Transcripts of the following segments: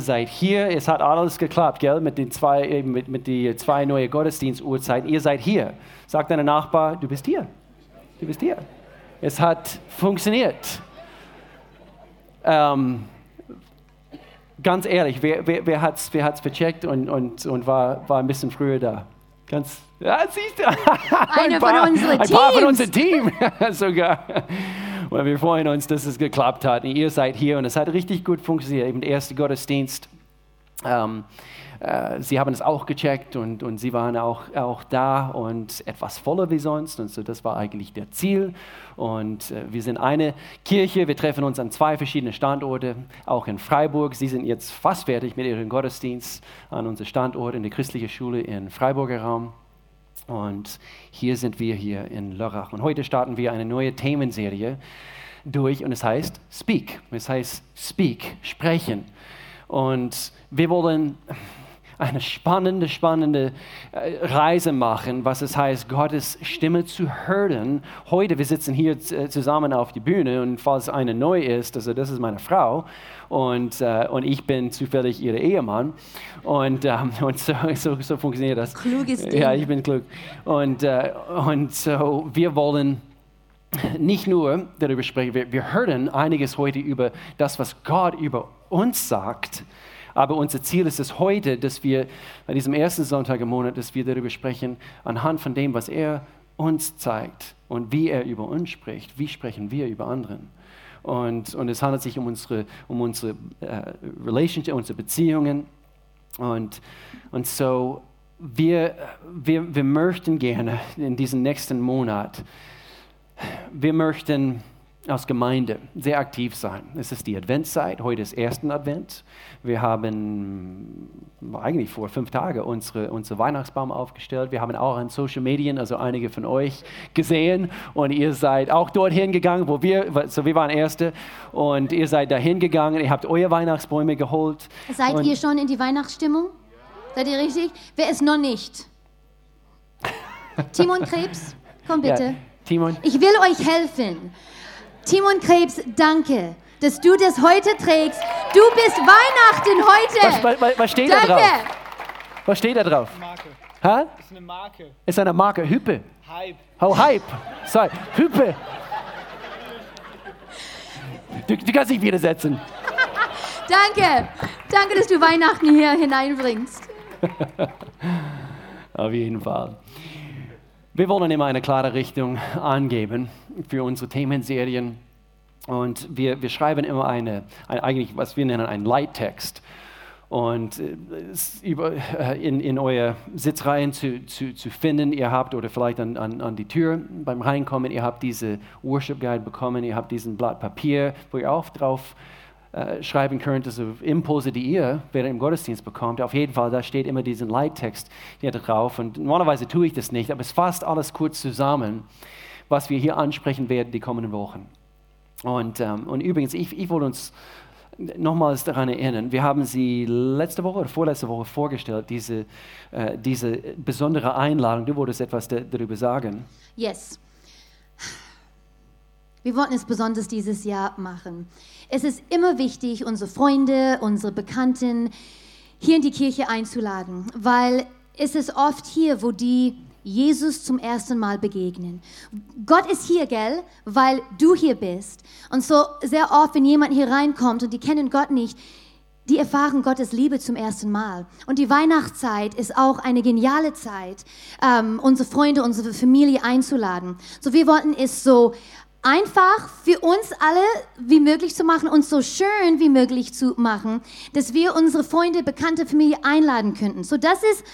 seid hier, es hat alles geklappt, gell, mit den zwei, mit, mit die zwei neue Gottesdienstuhrzeiten. Ihr seid hier. Sagt dein Nachbar, du bist hier. Du bist hier. Es hat funktioniert. Ähm, ganz ehrlich, wer, wer, wer hat es wer hat's vercheckt und, und, und war, war ein bisschen früher da? Ganz, ja, siehst du, ein, ein, paar, von unseren ein paar von unserem Team sogar. Und wir freuen uns, dass es geklappt hat. Und ihr seid hier und es hat richtig gut funktioniert. Eben der erste Gottesdienst. Ähm, äh, sie haben es auch gecheckt und, und sie waren auch, auch da und etwas voller wie sonst. Und so, das war eigentlich der Ziel. Und äh, wir sind eine Kirche. Wir treffen uns an zwei verschiedenen Standorten, auch in Freiburg. Sie sind jetzt fast fertig mit ihrem Gottesdienst an unserem Standort in der christlichen Schule in Freiburger Raum. Und hier sind wir hier in Lörrach. Und heute starten wir eine neue Themenserie durch und es heißt Speak. Es heißt Speak, sprechen. Und wir wollen eine spannende, spannende äh, Reise machen, was es heißt, Gottes Stimme zu hören. Heute, wir sitzen hier äh, zusammen auf die Bühne und falls eine neu ist, also das ist meine Frau und, äh, und ich bin zufällig ihr Ehemann und, ähm, und so, so, so funktioniert das. Kluges Ding. Ja, ich bin klug. Und, äh, und so, wir wollen nicht nur darüber sprechen, wir, wir hören einiges heute über das, was Gott über uns sagt, aber unser Ziel ist es heute, dass wir an diesem ersten Sonntag im Monat, dass wir darüber sprechen, anhand von dem, was er uns zeigt und wie er über uns spricht, wie sprechen wir über anderen. Und, und es handelt sich um unsere, um unsere äh, Relationship, unsere Beziehungen. Und, und so, wir, wir, wir möchten gerne in diesem nächsten Monat, wir möchten als Gemeinde sehr aktiv sein. Es ist die Adventszeit, heute ist ersten Advent. Wir haben eigentlich vor fünf Tagen unsere, unsere Weihnachtsbaum aufgestellt. Wir haben auch an Social Medien, also einige von euch, gesehen und ihr seid auch dorthin gegangen, wo wir, so wir waren Erste und ihr seid dahin gegangen, ihr habt eure Weihnachtsbäume geholt. Seid ihr schon in die Weihnachtsstimmung? Seid ihr richtig? Wer ist noch nicht? Timon Krebs, komm bitte. Ja, Timon, Ich will euch helfen. Timon Krebs, danke, dass du das heute trägst. Du bist Weihnachten heute. was, was, was steht da danke. drauf? Was steht da drauf? Marke. Hä? ist eine Marke. Ist eine Marke, Hüppe. Hype. Oh, Hype. Sorry, Hüppe. Du, du kannst dich widersetzen. Danke. Danke, dass du Weihnachten hier hineinbringst. Auf jeden Fall. Wir wollen immer eine klare Richtung angeben für unsere Themenserien. Und wir, wir schreiben immer eine, ein, eigentlich, was wir nennen, einen Leittext. Und äh, äh, in, in euer Sitzreihen zu, zu, zu finden, ihr habt, oder vielleicht an, an, an die Tür beim Reinkommen, ihr habt diese Worship Guide bekommen, ihr habt diesen Blatt Papier, wo ihr auch drauf äh, schreiben könnt, also Impulse, die ihr während im Gottesdienst bekommt. Auf jeden Fall, da steht immer diesen Leittext hier drauf. Und normalerweise tue ich das nicht, aber es fasst alles kurz zusammen, was wir hier ansprechen werden die kommenden Wochen. Und, ähm, und übrigens, ich, ich wollte uns nochmals daran erinnern, wir haben sie letzte Woche oder vorletzte Woche vorgestellt, diese, äh, diese besondere Einladung. Du wolltest etwas da, darüber sagen. Yes. Wir wollten es besonders dieses Jahr machen. Es ist immer wichtig, unsere Freunde, unsere Bekannten hier in die Kirche einzuladen, weil es ist oft hier, wo die Jesus zum ersten Mal begegnen. Gott ist hier, gell, weil du hier bist. Und so sehr oft, wenn jemand hier reinkommt und die kennen Gott nicht, die erfahren Gottes Liebe zum ersten Mal. Und die Weihnachtszeit ist auch eine geniale Zeit, ähm, unsere Freunde, unsere Familie einzuladen. So, wir wollten es so einfach für uns alle wie möglich zu machen und so schön wie möglich zu machen, dass wir unsere Freunde, bekannte Familie einladen könnten. So, das ist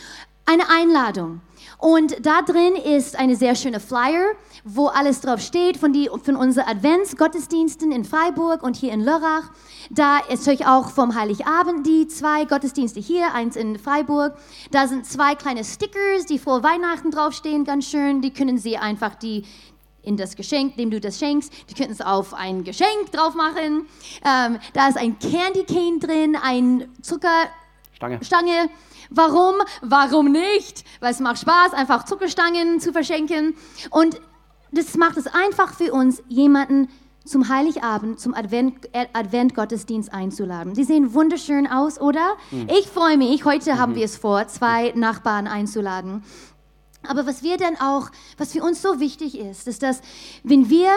eine Einladung. Und da drin ist eine sehr schöne Flyer, wo alles drauf steht von, die, von unseren Adventsgottesdiensten in Freiburg und hier in Lörrach. Da ist euch auch vom Heiligabend die zwei Gottesdienste hier, eins in Freiburg. Da sind zwei kleine Stickers, die vor Weihnachten draufstehen, ganz schön. Die können Sie einfach die in das Geschenk, dem du das schenkst. Die könnten es auf ein Geschenk drauf machen. Ähm, da ist ein Candy Cane drin, ein Zuckerstange. Stange. Warum? Warum nicht? Weil es macht Spaß, einfach Zuckerstangen zu verschenken. Und das macht es einfach für uns, jemanden zum Heiligabend, zum Advent, äh, Adventgottesdienst einzuladen. Die sehen wunderschön aus, oder? Mhm. Ich freue mich. Heute mhm. haben wir es vor, zwei Nachbarn einzuladen. Aber was wir dann auch, was für uns so wichtig ist, ist, dass wenn wir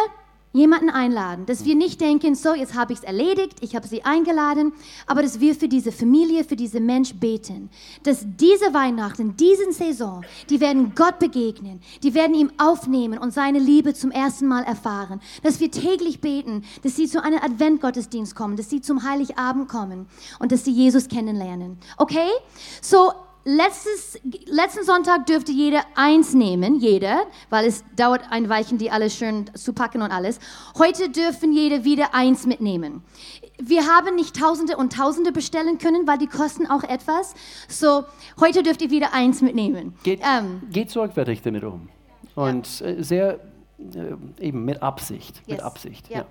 jemanden einladen, dass wir nicht denken, so, jetzt habe ich es erledigt, ich habe sie eingeladen, aber dass wir für diese Familie, für diesen Mensch beten, dass diese Weihnachten, diesen Saison, die werden Gott begegnen, die werden ihm aufnehmen und seine Liebe zum ersten Mal erfahren, dass wir täglich beten, dass sie zu einem Adventgottesdienst kommen, dass sie zum Heiligabend kommen und dass sie Jesus kennenlernen. Okay? So, letztes, letzten Sonntag dürfte jeder eins nehmen, jeder, weil es dauert ein Weilchen, die alles schön zu packen und alles. Heute dürfen jeder wieder eins mitnehmen. Wir haben nicht Tausende und Tausende bestellen können, weil die kosten auch etwas. So, heute dürft ihr wieder eins mitnehmen. Geht, ähm, geht sorgfältig damit um. Und ja. Äh, sehr äh, eben mit Absicht. Yes. Mit Absicht. Ja. ja.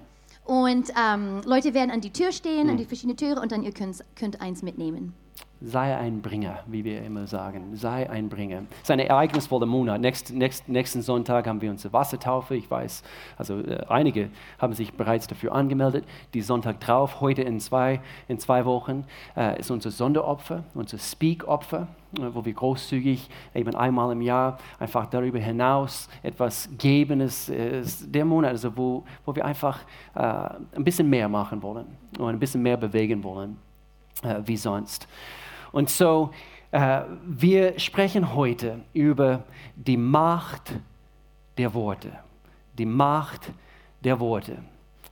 Und ähm, Leute werden an die Tür stehen, hm. an die verschiedenen Türen und dann ihr könnt, könnt eins mitnehmen. Sei ein Bringer, wie wir immer sagen. Sei ein Bringer. Es ist ein ereignisvoller Monat. Nächst, nächst, nächsten Sonntag haben wir unsere Wassertaufe. Ich weiß, also äh, einige haben sich bereits dafür angemeldet. Die Sonntag drauf, heute in zwei, in zwei Wochen, äh, ist unser Sonderopfer, unser Speak-Opfer, äh, wo wir großzügig eben einmal im Jahr einfach darüber hinaus etwas geben. Es ist der Monat, also wo, wo wir einfach äh, ein bisschen mehr machen wollen und ein bisschen mehr bewegen wollen äh, wie sonst. Und so, äh, wir sprechen heute über die Macht der Worte. Die Macht der Worte.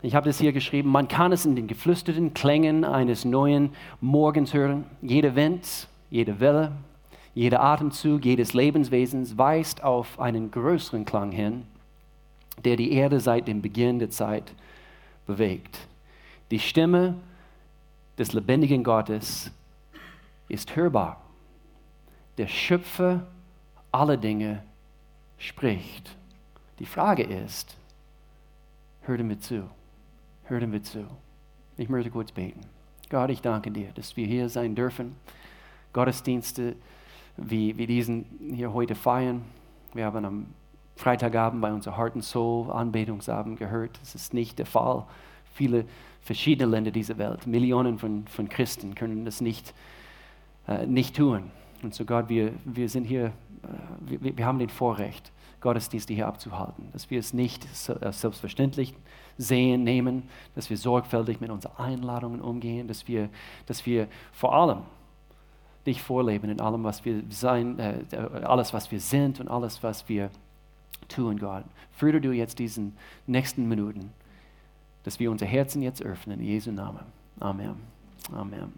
Ich habe das hier geschrieben, man kann es in den geflüsterten Klängen eines neuen Morgens hören. Jeder Wind, jede Welle, jeder Atemzug jedes Lebenswesens weist auf einen größeren Klang hin, der die Erde seit dem Beginn der Zeit bewegt. Die Stimme des lebendigen Gottes ist hörbar. Der Schöpfer aller Dinge spricht. Die Frage ist, hör mir zu, hör mir zu. Ich möchte kurz beten. Gott, ich danke dir, dass wir hier sein dürfen. Gottesdienste wie, wie diesen hier heute feiern. Wir haben am Freitagabend bei unserer Heart and Soul Anbetungsabend gehört. Das ist nicht der Fall. Viele verschiedene Länder dieser Welt, Millionen von, von Christen können das nicht äh, nicht tun. Und so Gott, wir, wir sind hier, äh, wir, wir haben den Vorrecht, Gottesdienste hier abzuhalten, dass wir es nicht äh, selbstverständlich sehen, nehmen, dass wir sorgfältig mit unseren Einladungen umgehen, dass wir, dass wir vor allem dich vorleben in allem, was wir sein, äh, alles, was wir sind und alles, was wir tun, Gott. Führe du jetzt diesen nächsten Minuten, dass wir unser Herzen jetzt öffnen, in Jesu Namen. Amen. Amen.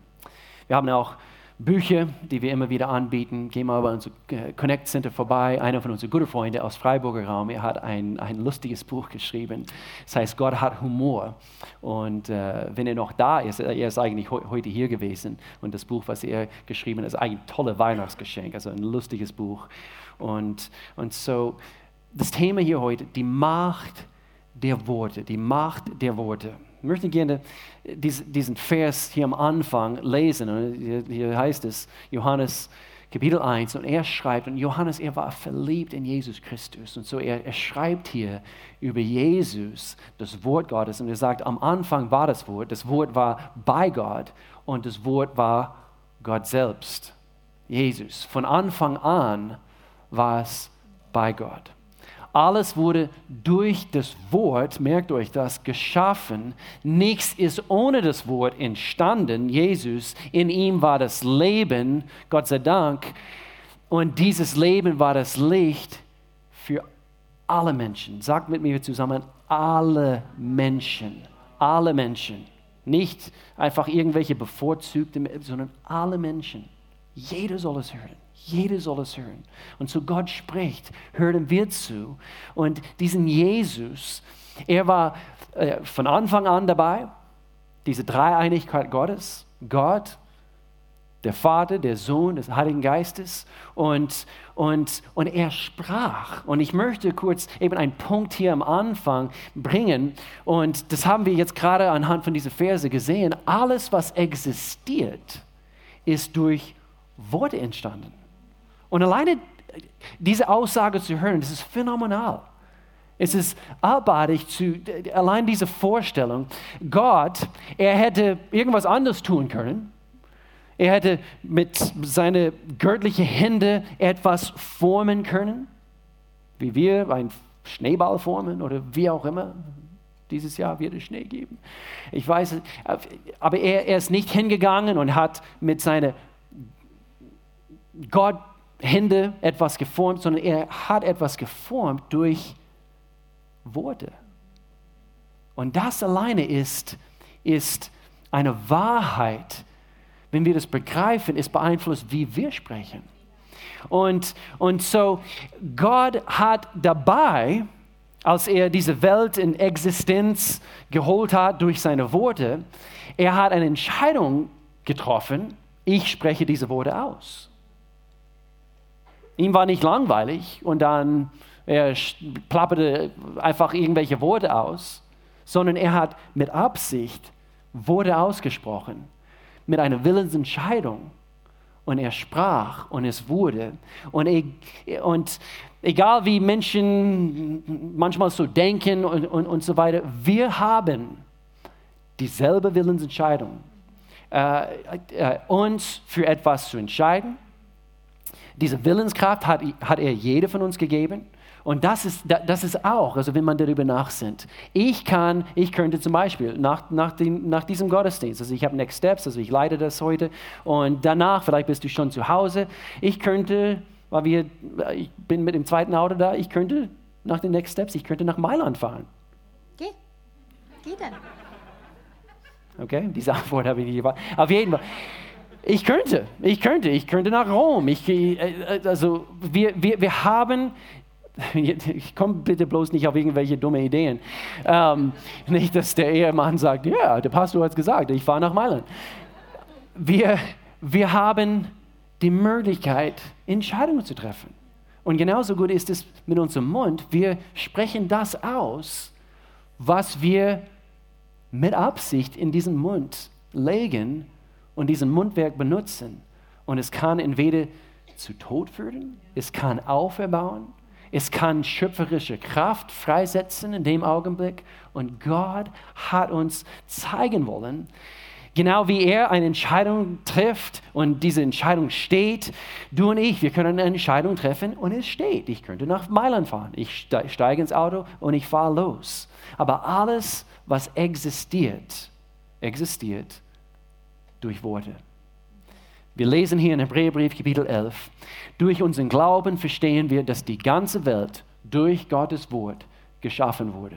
Wir haben auch Bücher, die wir immer wieder anbieten. Geh mal bei unserem Connect Center vorbei. Einer von unseren guten Freunden aus Freiburger Raum, er hat ein, ein lustiges Buch geschrieben. Das heißt, Gott hat Humor. Und äh, wenn er noch da ist, er ist eigentlich heute hier gewesen. Und das Buch, was er geschrieben hat, ist ein tolles Weihnachtsgeschenk. Also ein lustiges Buch. Und, und so, das Thema hier heute, die Macht der Worte. Die Macht der Worte. Ich möchte gerne diesen Vers hier am Anfang lesen. Hier heißt es, Johannes Kapitel 1, und er schreibt, und Johannes, er war verliebt in Jesus Christus. Und so er, er schreibt hier über Jesus, das Wort Gottes, und er sagt, am Anfang war das Wort, das Wort war bei Gott und das Wort war Gott selbst, Jesus. Von Anfang an war es bei Gott. Alles wurde durch das Wort, merkt euch das, geschaffen. Nichts ist ohne das Wort entstanden. Jesus, in ihm war das Leben, Gott sei Dank. Und dieses Leben war das Licht für alle Menschen. Sagt mit mir zusammen, alle Menschen. Alle Menschen. Nicht einfach irgendwelche bevorzugte, sondern alle Menschen. Jeder soll es hören. Jeder soll es hören. Und so Gott spricht, hören wir zu. Und diesen Jesus, er war äh, von Anfang an dabei, diese Dreieinigkeit Gottes, Gott, der Vater, der Sohn des Heiligen Geistes und, und, und er sprach. Und ich möchte kurz eben einen Punkt hier am Anfang bringen und das haben wir jetzt gerade anhand von dieser Verse gesehen. Alles, was existiert, ist durch Worte entstanden. Und alleine diese Aussage zu hören, das ist phänomenal. Es ist abartig zu, allein diese Vorstellung, Gott, er hätte irgendwas anderes tun können. Er hätte mit seinen göttlichen Händen etwas formen können, wie wir ein Schneeball formen oder wie auch immer. Dieses Jahr wird es Schnee geben. Ich weiß, aber er, er ist nicht hingegangen und hat mit seinen Gott-Hände etwas geformt, sondern er hat etwas geformt durch Worte. Und das alleine ist, ist eine Wahrheit, wenn wir das begreifen, ist beeinflusst, wie wir sprechen. Und, und so, Gott hat dabei, als er diese Welt in Existenz geholt hat durch seine Worte, er hat eine Entscheidung getroffen, ich spreche diese Worte aus. Ihm war nicht langweilig und dann er plapperte einfach irgendwelche Worte aus, sondern er hat mit Absicht Worte ausgesprochen, mit einer Willensentscheidung. Und er sprach und es wurde. Und, e und egal wie Menschen manchmal so denken und, und, und so weiter, wir haben dieselbe Willensentscheidung, äh, äh, uns für etwas zu entscheiden. Diese Willenskraft hat, hat er jede von uns gegeben. Und das ist, das ist auch, also wenn man darüber nachsinnt. Ich kann, ich könnte zum Beispiel nach, nach, dem, nach diesem Gottesdienst, also ich habe Next Steps, also ich leite das heute und danach, vielleicht bist du schon zu Hause, ich könnte, weil wir, ich bin mit dem zweiten Auto da, ich könnte nach den Next Steps, ich könnte nach Mailand fahren. Geh, geh dann. Okay, diese Antwort habe ich nicht gewartet. Auf jeden Fall. Ich könnte, ich könnte, ich könnte nach Rom. Ich, äh, also wir, wir, wir haben ich komme bitte bloß nicht auf irgendwelche dumme Ideen. Ähm, nicht, dass der Ehemann sagt, ja, der Pastor hat es gesagt, ich fahre nach Mailand. Wir, wir haben die Möglichkeit, Entscheidungen zu treffen. Und genauso gut ist es mit unserem Mund. Wir sprechen das aus, was wir mit Absicht in diesen Mund legen und diesen Mundwerk benutzen. Und es kann entweder zu Tod führen, es kann auferbauen, es kann schöpferische Kraft freisetzen in dem Augenblick. Und Gott hat uns zeigen wollen, genau wie er eine Entscheidung trifft und diese Entscheidung steht, du und ich, wir können eine Entscheidung treffen und es steht. Ich könnte nach Mailand fahren. Ich steige ins Auto und ich fahre los. Aber alles, was existiert, existiert durch Worte. Wir lesen hier in Hebräerbrief Kapitel 11. Durch unseren Glauben verstehen wir, dass die ganze Welt durch Gottes Wort geschaffen wurde.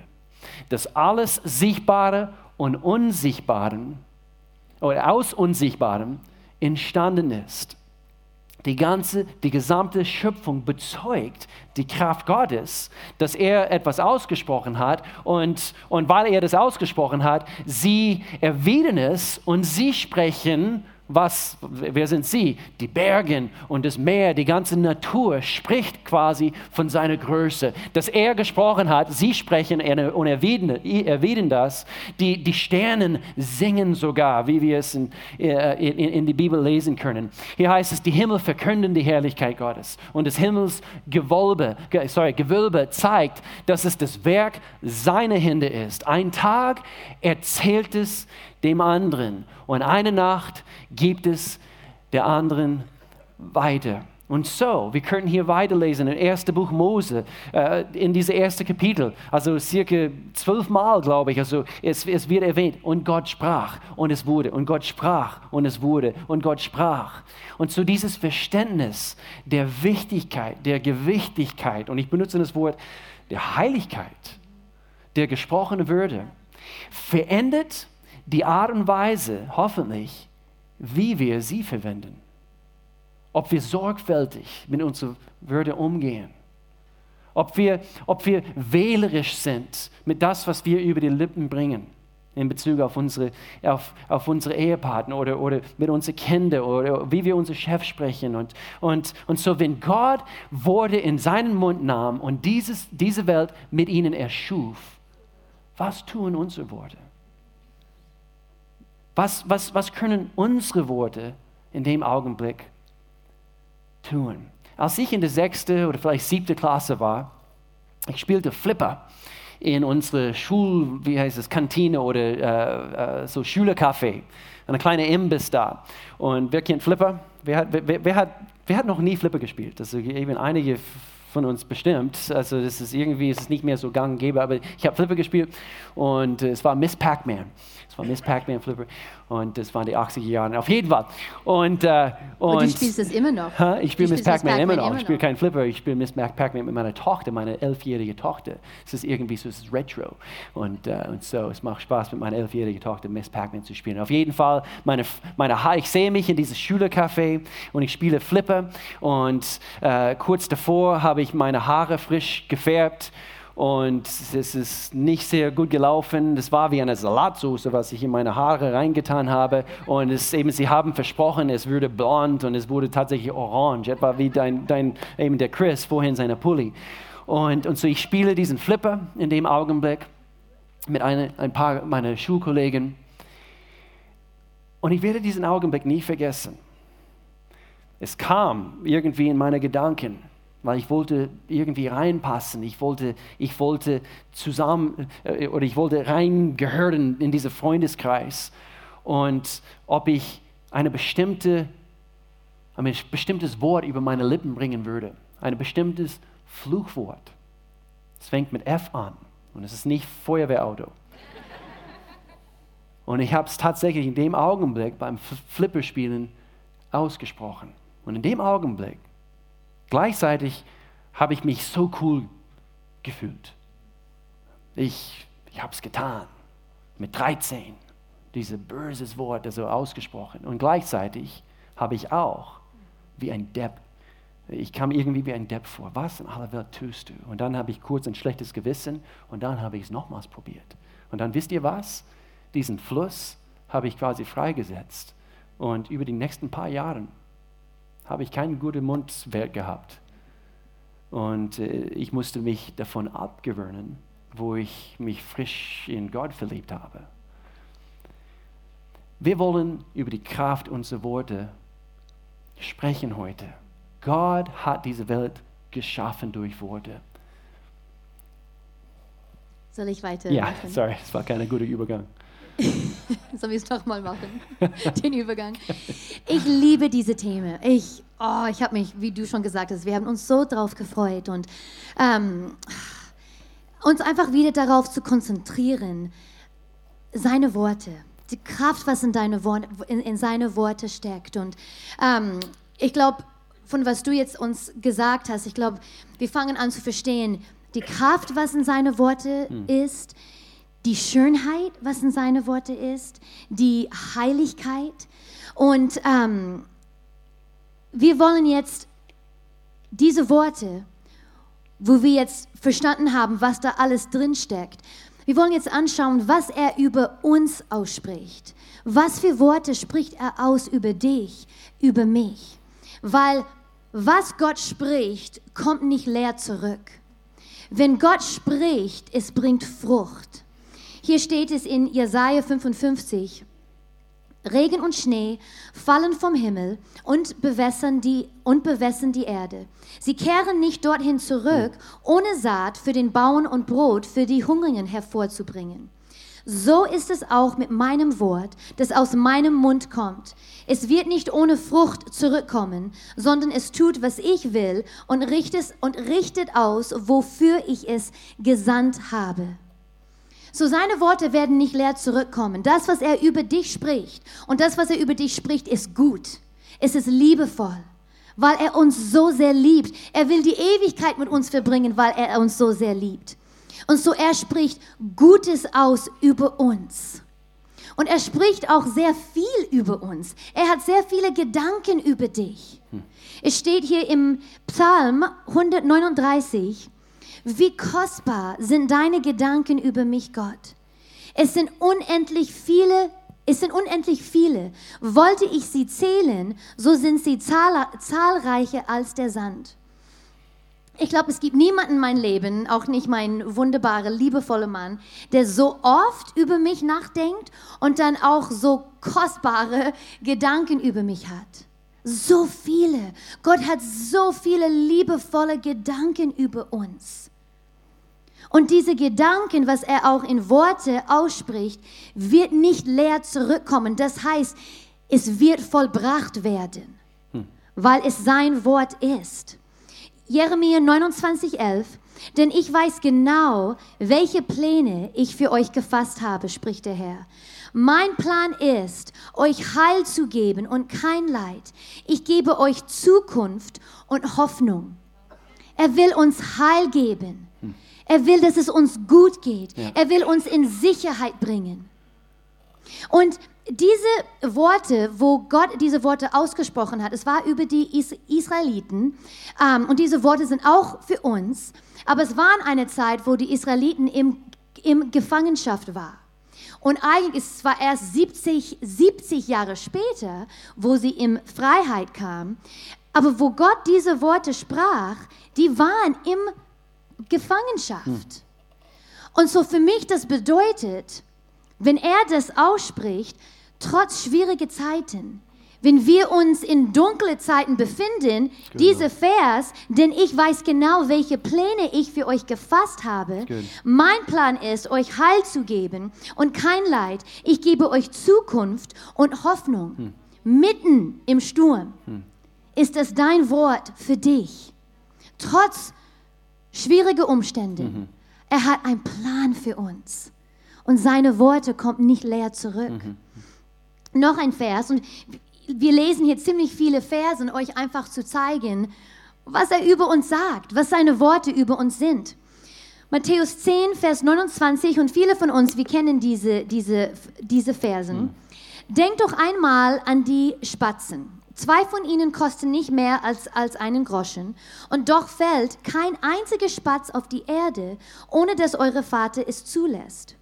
Dass alles Sichtbare und Unsichtbaren oder aus Unsichtbarem entstanden ist. Die ganze, die gesamte Schöpfung bezeugt die Kraft Gottes, dass er etwas ausgesprochen hat und, und weil er das ausgesprochen hat, sie erwidern es und sie sprechen was, wer sind sie? Die Berge und das Meer, die ganze Natur spricht quasi von seiner Größe. Dass er gesprochen hat, sie sprechen und erwidern das. Die, die Sternen singen sogar, wie wir es in, äh, in, in die Bibel lesen können. Hier heißt es, die Himmel verkünden die Herrlichkeit Gottes. Und das Himmelsgewölbe, sorry, Gewölbe zeigt, dass es das Werk seiner Hände ist. Ein Tag erzählt es dem anderen. Und eine Nacht gibt es der anderen weiter. Und so, wir können hier weiterlesen im ersten Buch Mose, äh, in diese erste Kapitel, also circa zwölfmal, glaube ich, also es, es wird erwähnt, und Gott sprach und es wurde, und Gott sprach und es wurde, und Gott sprach. Und so dieses Verständnis der Wichtigkeit, der Gewichtigkeit, und ich benutze das Wort der Heiligkeit, der gesprochenen Würde, verändert die Art und Weise, hoffentlich, wie wir sie verwenden. Ob wir sorgfältig mit unserer Würde umgehen. Ob wir, ob wir wählerisch sind mit das, was wir über die Lippen bringen in Bezug auf unsere, auf, auf unsere Ehepartner oder, oder mit unseren Kindern oder wie wir unser Chef sprechen. Und, und, und so, wenn Gott Worte in seinen Mund nahm und dieses, diese Welt mit ihnen erschuf, was tun unsere Worte? Was, was, was können unsere Worte in dem Augenblick tun? Als ich in der sechsten oder vielleicht siebten Klasse war, ich spielte Flipper in unsere Schul, wie heißt es, Kantine oder äh, äh, so Schülercafé. Eine kleine Imbiss da. Und wer kennt Flipper? Wer hat, wer, wer, hat, wer hat noch nie Flipper gespielt? Das ist eben einige von uns bestimmt. Also das ist irgendwie, es nicht mehr so gang und gäbe, aber ich habe Flipper gespielt und es war Miss Pac-Man. Es war Miss Pac-Man Flipper und das waren die 80er Jahre, auf jeden Fall. Und, äh, und, und du spielst das immer noch? Ich spiele Miss Pac-Man Pac immer noch. Ich spiele keinen Flipper, ich spiele Miss Pac-Man mit meiner Tochter, meiner elfjährigen Tochter. Es ist irgendwie so, es ist Retro. Und, uh, und so, es macht Spaß mit meiner elfjährigen Tochter Miss Pac-Man zu spielen. Auf jeden Fall, meine, meine, ich sehe mich in dieses Schülercafé und ich spiele Flipper. Und uh, kurz davor habe ich meine Haare frisch gefärbt und es ist nicht sehr gut gelaufen. Das war wie eine Salatsauce, was ich in meine Haare reingetan habe. Und es eben, sie haben versprochen, es würde blond und es wurde tatsächlich orange, etwa wie dein, dein eben der Chris vorhin seine Pulli. Und, und so ich spiele diesen Flipper in dem Augenblick mit eine, ein paar meiner Schulkollegen. Und ich werde diesen Augenblick nie vergessen. Es kam irgendwie in meine Gedanken weil ich wollte irgendwie reinpassen, ich wollte, ich wollte zusammen äh, oder ich wollte reingehören in diesen Freundeskreis und ob ich eine bestimmte, ein bestimmtes Wort über meine Lippen bringen würde, ein bestimmtes Fluchwort. Es fängt mit F an und es ist nicht Feuerwehrauto. Und ich habe es tatsächlich in dem Augenblick beim Flipperspielen ausgesprochen. Und in dem Augenblick Gleichzeitig habe ich mich so cool gefühlt. Ich, ich habe es getan. Mit 13. Dieses böses Wort so ausgesprochen. Und gleichzeitig habe ich auch wie ein Depp. Ich kam irgendwie wie ein Depp vor. Was in aller Welt tust du? Und dann habe ich kurz ein schlechtes Gewissen und dann habe ich es nochmals probiert. Und dann wisst ihr was? Diesen Fluss habe ich quasi freigesetzt. Und über die nächsten paar Jahre habe ich keinen guten Mundwerk gehabt. Und äh, ich musste mich davon abgewöhnen, wo ich mich frisch in Gott verliebt habe. Wir wollen über die Kraft unserer Worte sprechen heute. Gott hat diese Welt geschaffen durch Worte. Soll ich weiter? Ja, sorry, es war kein guter Übergang. Sollen wir es nochmal machen? Den Übergang. Ich liebe diese Themen. Ich, oh, ich habe mich, wie du schon gesagt hast, wir haben uns so drauf gefreut und ähm, uns einfach wieder darauf zu konzentrieren, seine Worte, die Kraft, was in, deine Worte, in, in seine Worte steckt. Und ähm, ich glaube, von was du jetzt uns gesagt hast, ich glaube, wir fangen an zu verstehen, die Kraft, was in seine Worte hm. ist, die Schönheit, was in seine Worte ist, die Heiligkeit. Und ähm, wir wollen jetzt diese Worte, wo wir jetzt verstanden haben, was da alles drin steckt, wir wollen jetzt anschauen, was er über uns ausspricht. Was für Worte spricht er aus über dich, über mich? Weil was Gott spricht, kommt nicht leer zurück. Wenn Gott spricht, es bringt Frucht. Hier steht es in Jesaja 55. Regen und Schnee fallen vom Himmel und bewässern die, und bewässern die Erde. Sie kehren nicht dorthin zurück, ohne Saat für den Bauern und Brot für die Hungrigen hervorzubringen. So ist es auch mit meinem Wort, das aus meinem Mund kommt. Es wird nicht ohne Frucht zurückkommen, sondern es tut, was ich will und richtet, und richtet aus, wofür ich es gesandt habe. So seine Worte werden nicht leer zurückkommen. Das, was er über dich spricht und das, was er über dich spricht, ist gut. Es ist liebevoll, weil er uns so sehr liebt. Er will die Ewigkeit mit uns verbringen, weil er uns so sehr liebt. Und so er spricht Gutes aus über uns. Und er spricht auch sehr viel über uns. Er hat sehr viele Gedanken über dich. Es steht hier im Psalm 139, wie kostbar sind deine Gedanken über mich, Gott. Es sind unendlich viele, es sind unendlich viele. Wollte ich sie zählen, so sind sie zahlreicher als der Sand. Ich glaube, es gibt niemanden in meinem Leben, auch nicht mein wunderbarer, liebevoller Mann, der so oft über mich nachdenkt und dann auch so kostbare Gedanken über mich hat. So viele. Gott hat so viele liebevolle Gedanken über uns. Und diese Gedanken, was er auch in Worte ausspricht, wird nicht leer zurückkommen. Das heißt, es wird vollbracht werden, weil es sein Wort ist. Jeremia 29, 11. Denn ich weiß genau, welche Pläne ich für euch gefasst habe, spricht der Herr. Mein Plan ist, euch Heil zu geben und kein Leid. Ich gebe euch Zukunft und Hoffnung. Er will uns Heil geben. Er will, dass es uns gut geht. Ja. Er will uns in Sicherheit bringen. Und diese Worte, wo Gott diese Worte ausgesprochen hat, es war über die Is Israeliten ähm, und diese Worte sind auch für uns, aber es war eine Zeit, wo die Israeliten im, im Gefangenschaft waren. Und eigentlich ist es zwar erst 70, 70 Jahre später, wo sie in Freiheit kamen, aber wo Gott diese Worte sprach, die waren im Gefangenschaft. Und so für mich das bedeutet, wenn er das ausspricht, trotz schwieriger Zeiten, wenn wir uns in dunkle Zeiten befinden, dieser Vers, denn ich weiß genau, welche Pläne ich für euch gefasst habe. Good. Mein Plan ist, euch Heil zu geben und kein Leid. Ich gebe euch Zukunft und Hoffnung. Mitten im Sturm ist es dein Wort für dich. Trotz schwieriger Umstände. Er hat einen Plan für uns. Und seine Worte kommen nicht leer zurück. Noch ein Vers. Und wir lesen hier ziemlich viele Versen, euch einfach zu zeigen, was er über uns sagt, was seine Worte über uns sind. Matthäus 10, Vers 29, und viele von uns, wir kennen diese, diese, diese Versen. Denkt doch einmal an die Spatzen. Zwei von ihnen kosten nicht mehr als, als einen Groschen. Und doch fällt kein einziger Spatz auf die Erde, ohne dass eure Vater es zulässt.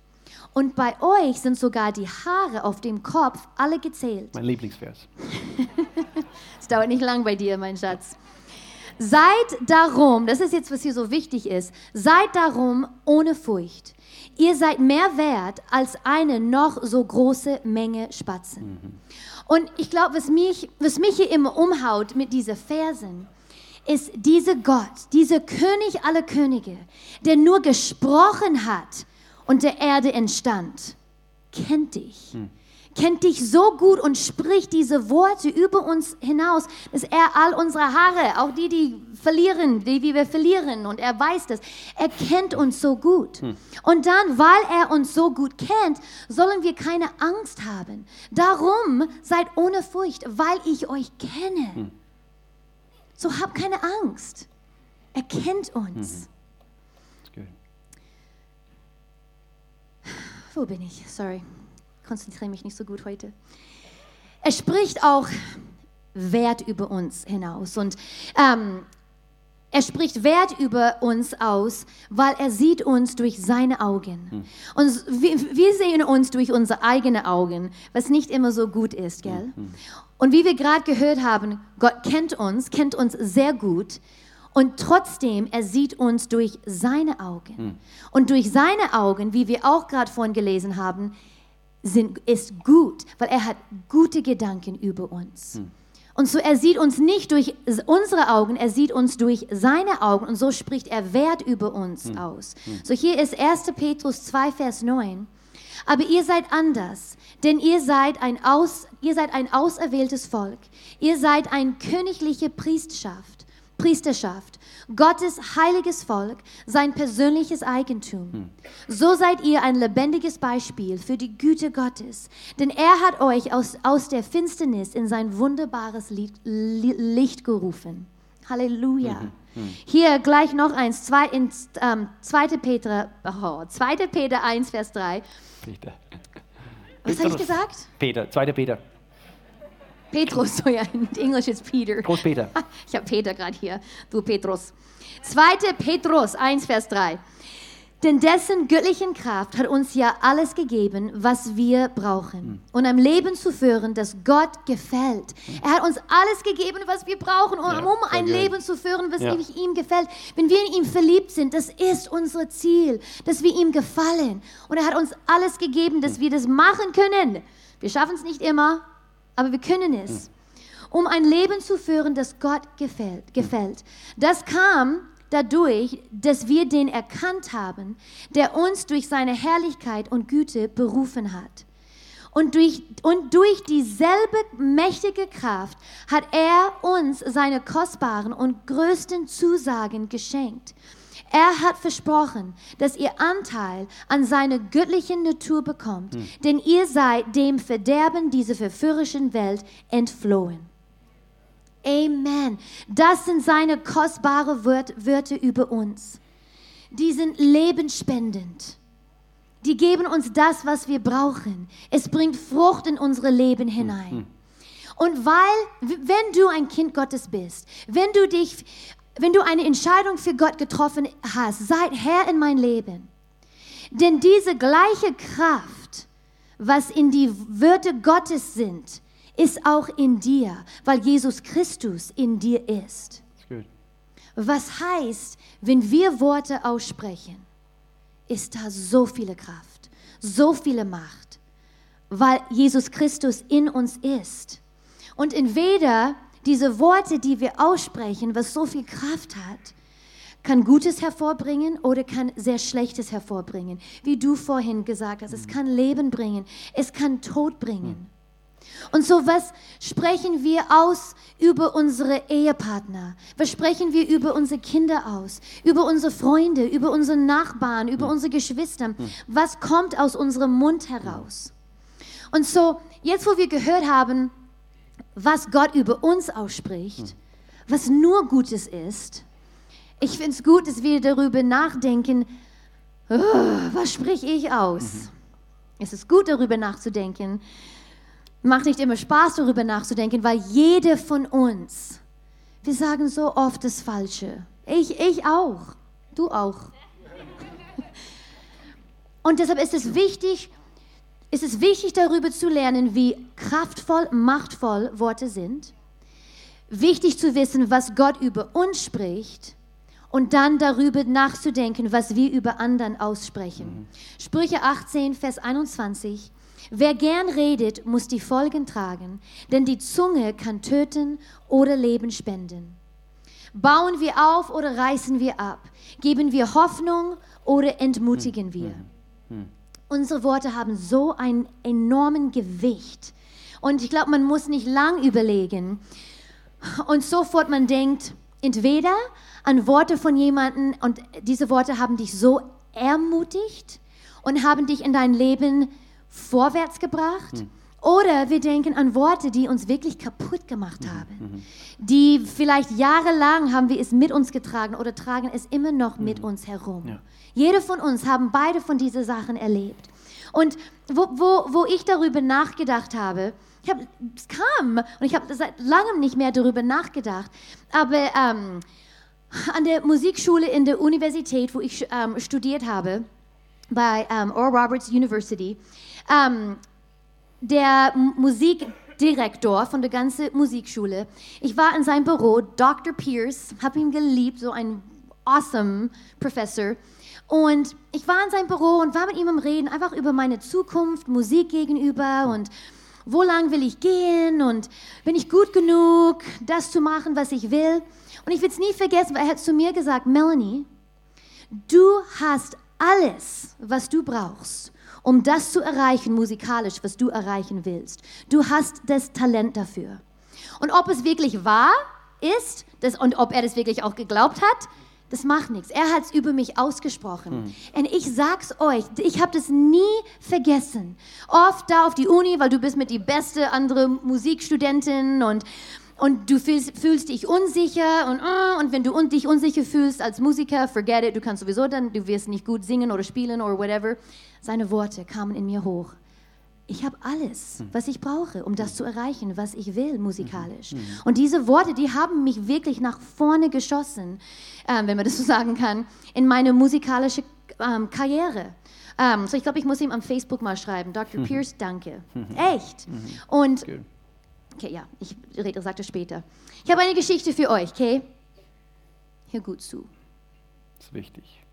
Und bei euch sind sogar die Haare auf dem Kopf alle gezählt. Mein Lieblingsvers. Es dauert nicht lang bei dir, mein Schatz. Seid darum, das ist jetzt, was hier so wichtig ist, seid darum ohne Furcht. Ihr seid mehr wert als eine noch so große Menge Spatzen. Und ich glaube, was mich, was mich hier immer umhaut mit diesen Versen, ist dieser Gott, dieser König aller Könige, der nur gesprochen hat und der Erde entstand, kennt dich. Kennt dich so gut und spricht diese Worte über uns hinaus, dass er all unsere Haare, auch die, die verlieren, die wie wir verlieren, und er weiß das, er kennt uns so gut. Und dann, weil er uns so gut kennt, sollen wir keine Angst haben. Darum seid ohne Furcht, weil ich euch kenne. So hab keine Angst. Er kennt uns. Good. Wo bin ich? Sorry, konzentriere mich nicht so gut heute. Er spricht auch Wert über uns hinaus und ähm, er spricht Wert über uns aus, weil er sieht uns durch seine Augen. Und wir, wir sehen uns durch unsere eigenen Augen, was nicht immer so gut ist, gell? Und wie wir gerade gehört haben, Gott kennt uns, kennt uns sehr gut. Und trotzdem, er sieht uns durch seine Augen. Und durch seine Augen, wie wir auch gerade vorhin gelesen haben, sind, ist gut, weil er hat gute Gedanken über uns. Und so, er sieht uns nicht durch unsere Augen, er sieht uns durch seine Augen und so spricht er Wert über uns aus. So hier ist 1. Petrus 2, Vers 9. Aber ihr seid anders, denn ihr seid ein, Aus, ihr seid ein auserwähltes Volk. Ihr seid ein königliche Priesterschaft, Priesterschaft, Gottes heiliges Volk, sein persönliches Eigentum. So seid ihr ein lebendiges Beispiel für die Güte Gottes, denn er hat euch aus, aus der Finsternis in sein wunderbares Licht, Li- Licht gerufen. Halleluja. Hier gleich noch eins, zwei, in, ähm, 2. Peter, oh, 2. Peter 1, Vers 3. Peter. Was habe ich gesagt? Peter, zweiter Peter. Petrus, so ja, in Englisch ist Peter. Groß Peter. Ich habe Peter gerade hier, du Petrus. 2. Petrus 1, Vers 3. Denn dessen göttlichen Kraft hat uns ja alles gegeben, was wir brauchen, um ein Leben zu führen, das Gott gefällt. Er hat uns alles gegeben, was wir brauchen, um, Ja, um ein. Leben zu führen, was Ja. ihm gefällt. Wenn wir in ihm verliebt sind, das ist unser Ziel, dass wir ihm gefallen. Und er hat uns alles gegeben, dass wir das machen können. Wir schaffen es nicht immer, aber wir können es um ein Leben zu führen, das Gott gefällt. gefällt. Das kam dadurch, dass wir den erkannt haben, der uns durch seine Herrlichkeit und Güte berufen hat. Und durch, und durch dieselbe mächtige Kraft hat er uns seine kostbaren und größten Zusagen geschenkt. Er hat versprochen, dass ihr Anteil an seiner göttlichen Natur bekommt, hm. denn ihr seid dem Verderben dieser verführerischen Welt entflohen. Amen. Das sind seine kostbaren Wörter über uns. Die sind lebensspendend. Die geben uns das, was wir brauchen. Es bringt Frucht in unsere Leben hinein. Mhm. Und weil, wenn du ein Kind Gottes bist, wenn du dich, wenn du eine Entscheidung für Gott getroffen hast, seid Herr in mein Leben. Denn diese gleiche Kraft, was in die Wörter Gottes sind, ist auch in dir, weil Jesus Christus in dir ist. Was heißt, wenn wir Worte aussprechen, ist da so viele Kraft, so viele Macht, weil Jesus Christus in uns ist. Und entweder diese Worte, die wir aussprechen, was so viel Kraft hat, kann Gutes hervorbringen oder kann sehr Schlechtes hervorbringen. Wie du vorhin gesagt hast, es kann Leben bringen, es kann Tod bringen. Und so was sprechen wir aus über unsere Ehepartner? Was sprechen wir über unsere Kinder aus? Über unsere Freunde, über unsere Nachbarn, über unsere Geschwister? Was kommt aus unserem Mund heraus? Und so, jetzt wo wir gehört haben, was Gott über uns ausspricht, was nur Gutes ist, ich finde es gut, dass wir darüber nachdenken, oh, was sprich ich aus? Mhm. Es ist gut, darüber nachzudenken, macht nicht immer Spaß, darüber nachzudenken, weil jede von uns, wir sagen so oft das Falsche. Ich, ich auch. Du auch. Und deshalb ist es wichtig, ist es wichtig, darüber zu lernen, wie kraftvoll, machtvoll Worte sind. Wichtig zu wissen, was Gott über uns spricht und dann darüber nachzudenken, was wir über anderen aussprechen. Mhm. Sprüche 18, Vers 21. Wer gern redet, muss die Folgen tragen, denn die Zunge kann töten oder Leben spenden. Bauen wir auf oder reißen wir ab? Geben wir Hoffnung oder entmutigen wir? Unsere Worte haben so ein enormen Gewicht. Und ich glaube, man muss nicht lang überlegen und sofort man denkt, entweder an Worte von jemandem und diese Worte haben dich so ermutigt und haben dich in dein Leben vorwärts gebracht. Hm. Oder wir denken an Worte, die uns wirklich kaputt gemacht hm, haben. Mhm. Die vielleicht jahrelang haben wir es mit uns getragen oder tragen es immer noch mhm. mit uns herum. Ja. Jede von uns haben beide von diesen Sachen erlebt. Und wo, wo, wo ich darüber nachgedacht habe, ich hab, es kam und ich habe seit langem nicht mehr darüber nachgedacht, aber ähm, an der Musikschule in der Universität, wo ich ähm, studiert habe, bei ähm, Oral Roberts University, ähm, der Musikdirektor von der ganzen Musikschule. Ich war in seinem Büro, Dr. Pierce, habe ihn geliebt, so ein awesome Professor. Und ich war in seinem Büro und war mit ihm am Reden, einfach über meine Zukunft, Musik gegenüber und wo lang will ich gehen und bin ich gut genug, das zu machen, was ich will. Und ich will es nie vergessen, weil er hat zu mir gesagt, Melanie, du hast alles, was du brauchst, um das zu erreichen musikalisch, was du erreichen willst. Du hast das Talent dafür. Und ob es wirklich wahr ist das, und ob er das wirklich auch geglaubt hat, das macht nichts. Er hat es über mich ausgesprochen. Hm. Und ich sag's euch, ich habe das nie vergessen. Oft da auf die Uni, weil du bist mit die beste andere Musikstudentin und und du fühlst, fühlst dich unsicher und, uh, und wenn du un dich unsicher fühlst als Musiker, forget it, du kannst sowieso dann, du wirst nicht gut singen oder spielen oder whatever. Seine Worte kamen in mir hoch. Ich habe alles, hm. was ich brauche, um das zu erreichen, was ich will musikalisch. Mhm. Und diese Worte, die haben mich wirklich nach vorne geschossen, ähm, wenn man das so sagen kann, in meine musikalische ähm, Karriere. Ähm, so ich glaube, ich muss ihm am Facebook mal schreiben, Dr. Mhm. Pierce, danke. Mhm. Echt. Und. Okay, ja, ich rede, sagte später. Ich habe eine Geschichte für euch, okay? Hör gut zu. Das ist wichtig.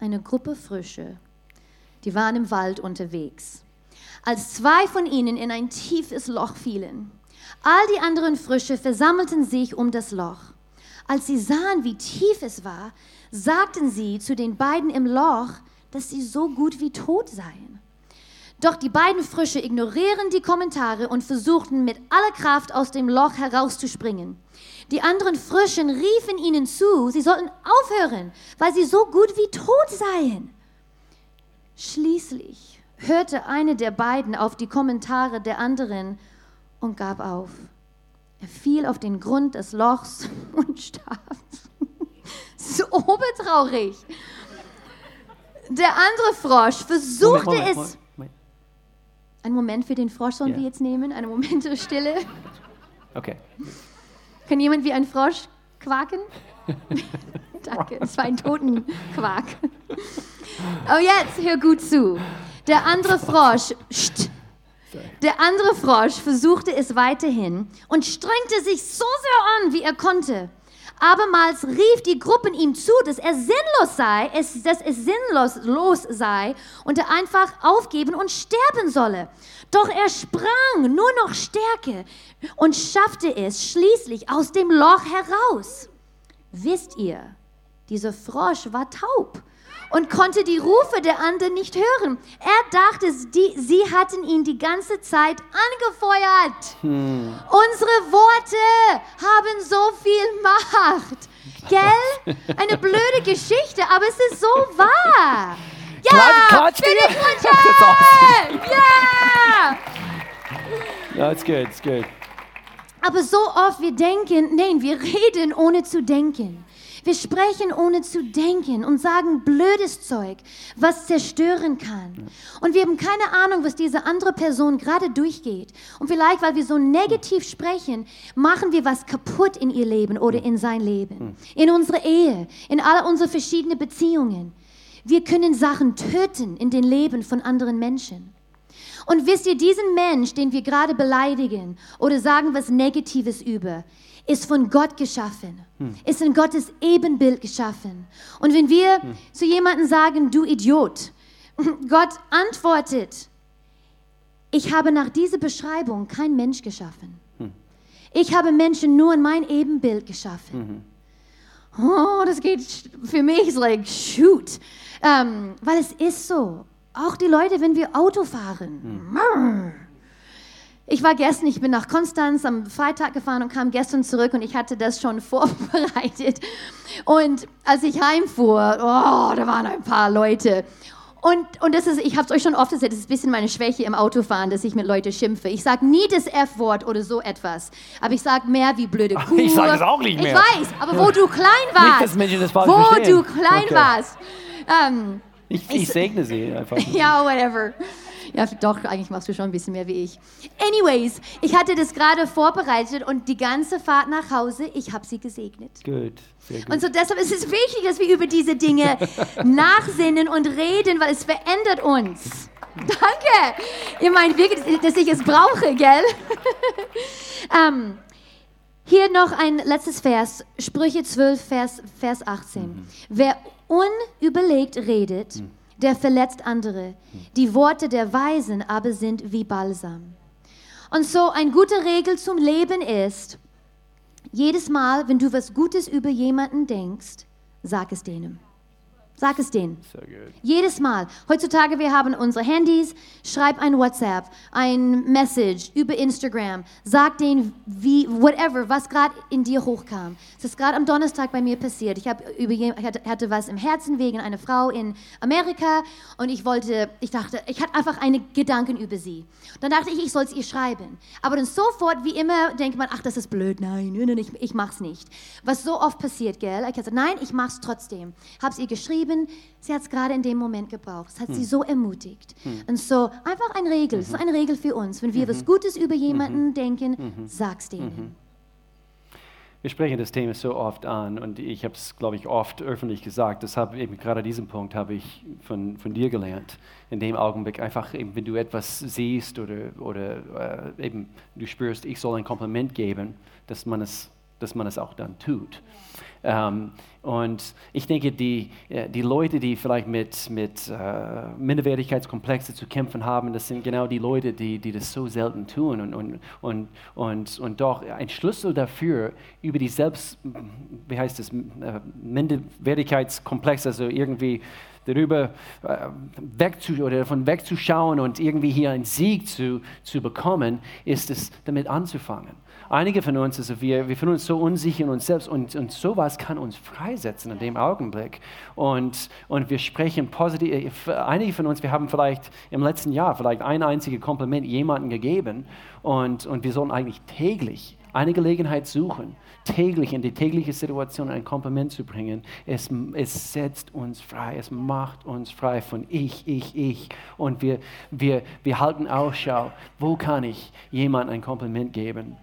Eine Gruppe Frösche, die waren im Wald unterwegs. Als zwei von ihnen in ein tiefes Loch fielen, all die anderen Frösche versammelten sich um das Loch. Als sie sahen, wie tief es war, sagten sie zu den beiden im Loch, dass sie so gut wie tot seien. Doch die beiden Frösche ignorieren die Kommentare und versuchten mit aller Kraft aus dem Loch herauszuspringen. Die anderen Fröschen riefen ihnen zu, sie sollten aufhören, weil sie so gut wie tot seien. Schließlich hörte eine der beiden auf die Kommentare der anderen und gab auf. Er fiel auf den Grund des Lochs und starb. so obertraurig. Der andere Frosch versuchte Moment, Moment, es. Moment, Moment. Einen Moment für den Frosch sollen Ja. wir jetzt nehmen. Einen Moment der Stille. Okay. Kann jemand wie ein Frosch quaken? Danke, es war ein Totenquak. Oh, jetzt hör gut zu. Der andere Frosch, Psst. der andere Frosch versuchte es weiterhin und strengte sich so sehr an, wie er konnte. Abermals rief die Gruppe ihm zu, dass er sinnlos sei, dass es sinnlos los sei und er einfach aufgeben und sterben solle. Doch er sprang nur noch stärker und schaffte es schließlich aus dem Loch heraus. Wisst ihr, dieser Frosch war taub und konnte die Rufe der anderen nicht hören. Er dachte, die, sie hatten ihn die ganze Zeit angefeuert. Unsere Worte haben so viel Macht. Gell? Eine blöde Geschichte, aber es ist so wahr. Ja, klatsch für die! That's Ja! It's good. It's good. Aber so oft wir denken, nein, wir reden ohne zu denken. Wir sprechen ohne zu denken und sagen blödes Zeug, was zerstören kann. Und wir haben keine Ahnung, was diese andere Person gerade durchgeht. Und vielleicht, weil wir so negativ sprechen, machen wir was kaputt in ihr Leben oder in sein Leben, in unsere Ehe, in alle unsere verschiedenen Beziehungen. Wir können Sachen töten in den Leben von anderen Menschen. Und wisst ihr, diesen Mensch, den wir gerade beleidigen oder sagen was Negatives über, ist von Gott geschaffen, ist in Gottes Ebenbild geschaffen. Und wenn wir zu jemandem sagen, du Idiot, Gott antwortet, ich habe nach dieser Beschreibung kein Mensch geschaffen. Ich habe Menschen nur in mein Ebenbild geschaffen. Oh, das geht für mich like, shoot. Ähm, weil es ist so. Auch die Leute, wenn wir Auto fahren. Ich war gestern, ich bin nach Konstanz am Freitag gefahren und kam gestern zurück und ich hatte das schon vorbereitet. Und als ich heimfuhr, oh, da waren ein paar Leute. Und, und das ist, ich habe es euch schon oft gesagt, das ist ein bisschen meine Schwäche im Autofahren, dass ich mit Leuten schimpfe. Ich sage nie das F-Wort oder so etwas, aber ich sage mehr wie blöde Kuh. ich sag es auch nicht mehr. Ich weiß, aber wo du klein warst, Menschen das wo verstehen. du klein Okay. warst. Ähm, Ich, ich segne sie einfach. ja, whatever. Ja, doch, eigentlich machst du schon ein bisschen mehr wie ich. Anyways, ich hatte das gerade vorbereitet und die ganze Fahrt nach Hause, ich habe sie gesegnet. Gut. Sehr gut. Und so deshalb ist es wichtig, dass wir über diese Dinge nachsinnen und reden, weil es verändert uns. Danke. Ihr meint wirklich, dass ich es brauche, gell? ähm, hier noch ein letztes Vers, Sprüche 12, Vers, Vers 18. Wer unüberlegt redet, der verletzt andere. Die Worte der Weisen aber sind wie Balsam. Und so eine gute Regel zum Leben ist, jedes Mal, wenn du was Gutes über jemanden denkst, sag es denen. Sag es denen. Jedes Mal. Heutzutage, wir haben unsere Handys. Schreib ein WhatsApp, ein Message über Instagram. Sag denen, wie, whatever, was gerade in dir hochkam. Das ist gerade am Donnerstag bei mir passiert. Ich, hab über, ich hatte, hatte was im Herzen wegen einer Frau in Amerika und ich wollte, ich dachte, ich hatte einfach eine Gedanken über sie. Dann dachte ich, ich soll es ihr schreiben. Aber dann sofort, wie immer, denkt man, ach, das ist blöd. Nein, nein, nein, ich, ich mach's nicht. Was so oft passiert, gell? Ich habe gesagt, nein, ich mach's trotzdem. Hab's ihr geschrieben. Sie hat es gerade in dem Moment gebraucht. Es hat sie so ermutigt. Und so einfach eine Regel. Es ist eine Regel für uns. Wenn wir was Gutes über jemanden denken, sag's denen. Wir sprechen das Thema so oft an und ich habe es, glaube ich, oft öffentlich gesagt. Deshalb eben gerade diesen Punkt habe ich von, von dir gelernt. In dem Augenblick einfach eben, wenn du etwas siehst oder, oder äh, eben du spürst, ich soll ein Kompliment geben, dass man es dass man es auch dann tut. Ähm, und ich denke, die, äh, die Leute, die vielleicht mit, mit äh, Minderwertigkeitskomplexen zu kämpfen haben, das sind genau die Leute, die, die das so selten tun. Und, und, und, und, und doch ein Schlüssel dafür, über die Selbst, wie heißt es, äh, Minderwertigkeitskomplex, also irgendwie darüber äh, wegzu oder davon wegzuschauen und irgendwie hier einen Sieg zu, zu bekommen, ist es damit anzufangen. Einige von uns, also wir, wir fühlen uns so unsicher in uns selbst und, und sowas kann uns freisetzen in dem Augenblick. Und, und wir sprechen positiv, äh, einige von uns, wir haben vielleicht im letzten Jahr vielleicht ein einziges Kompliment jemandem gegeben und, und wir sollen eigentlich täglich eine Gelegenheit suchen, täglich in die tägliche Situation ein Kompliment zu bringen. Es, es setzt uns frei, es macht uns frei von ich, ich, ich. Und wir, wir, wir halten Ausschau, wo kann ich jemandem ein Kompliment geben?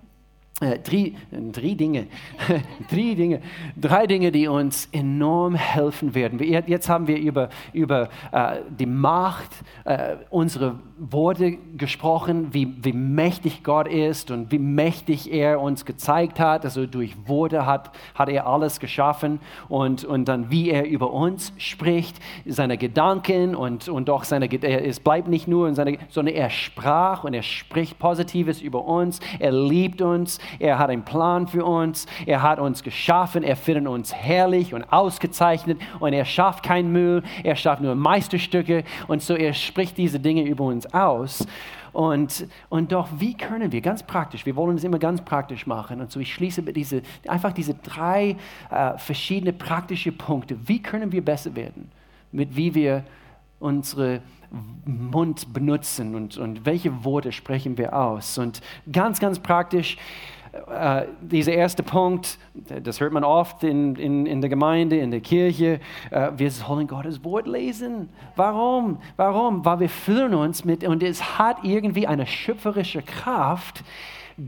Äh, drei, drei, Dinge, drei Dinge, drei Dinge, die uns enorm helfen werden. Jetzt haben wir über, über äh, die Macht äh, unserer Worte gesprochen, wie, wie mächtig Gott ist und wie mächtig er uns gezeigt hat. Also durch Worte hat, hat er alles geschaffen und, und dann wie er über uns spricht, seine Gedanken und, und auch seine, es bleibt nicht nur in seine, sondern er sprach und er spricht Positives über uns, er liebt uns, er hat einen Plan für uns, er hat uns geschaffen, er findet uns herrlich und ausgezeichnet und er schafft keinen Müll, er schafft nur Meisterstücke und so er spricht diese Dinge über uns aus. Und, und doch, wie können wir, ganz praktisch, wir wollen es immer ganz praktisch machen. Und so, ich schließe mit diese, einfach diese drei äh, verschiedene praktische Punkte. Wie können wir besser werden? Mit wie wir unsere Mund benutzen und, und welche Worte sprechen wir aus. Und ganz, ganz praktisch, äh, dieser erste Punkt, das hört man oft in, in, in der Gemeinde, in der Kirche, äh, wir sollen Gottes Wort lesen. Warum? Warum? Weil wir fühlen uns mit, und es hat irgendwie eine schöpferische Kraft.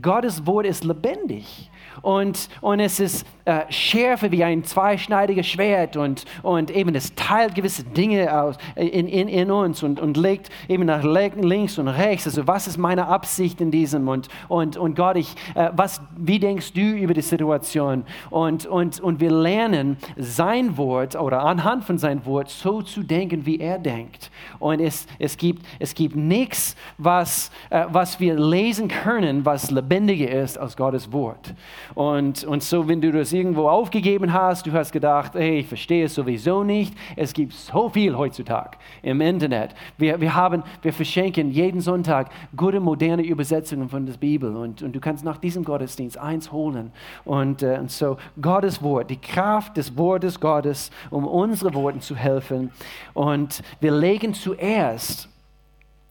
Gottes Wort ist lebendig und, und es ist äh, schärfer wie ein zweischneidiges Schwert und, und eben es teilt gewisse Dinge aus in, in, in uns und, und legt eben nach links und rechts. Also was ist meine Absicht in diesem und, und, und Gott, ich, äh, was, wie denkst du über die Situation? Und, und, und wir lernen sein Wort oder anhand von sein Wort so zu denken, wie er denkt. Und es, es gibt, es gibt nichts, was, äh, was wir lesen können, was lebendiger ist als Gottes Wort. Und, und so, wenn du das irgendwo aufgegeben hast, du hast gedacht, hey, ich verstehe es sowieso nicht. Es gibt so viel heutzutage im Internet. Wir, wir, haben, wir verschenken jeden Sonntag gute moderne Übersetzungen von der Bibel. Und, und du kannst nach diesem Gottesdienst eins holen. Und, äh, und so, Gottes Wort, die Kraft des Wortes Gottes, um unsere Worten zu helfen. Und wir legen zuerst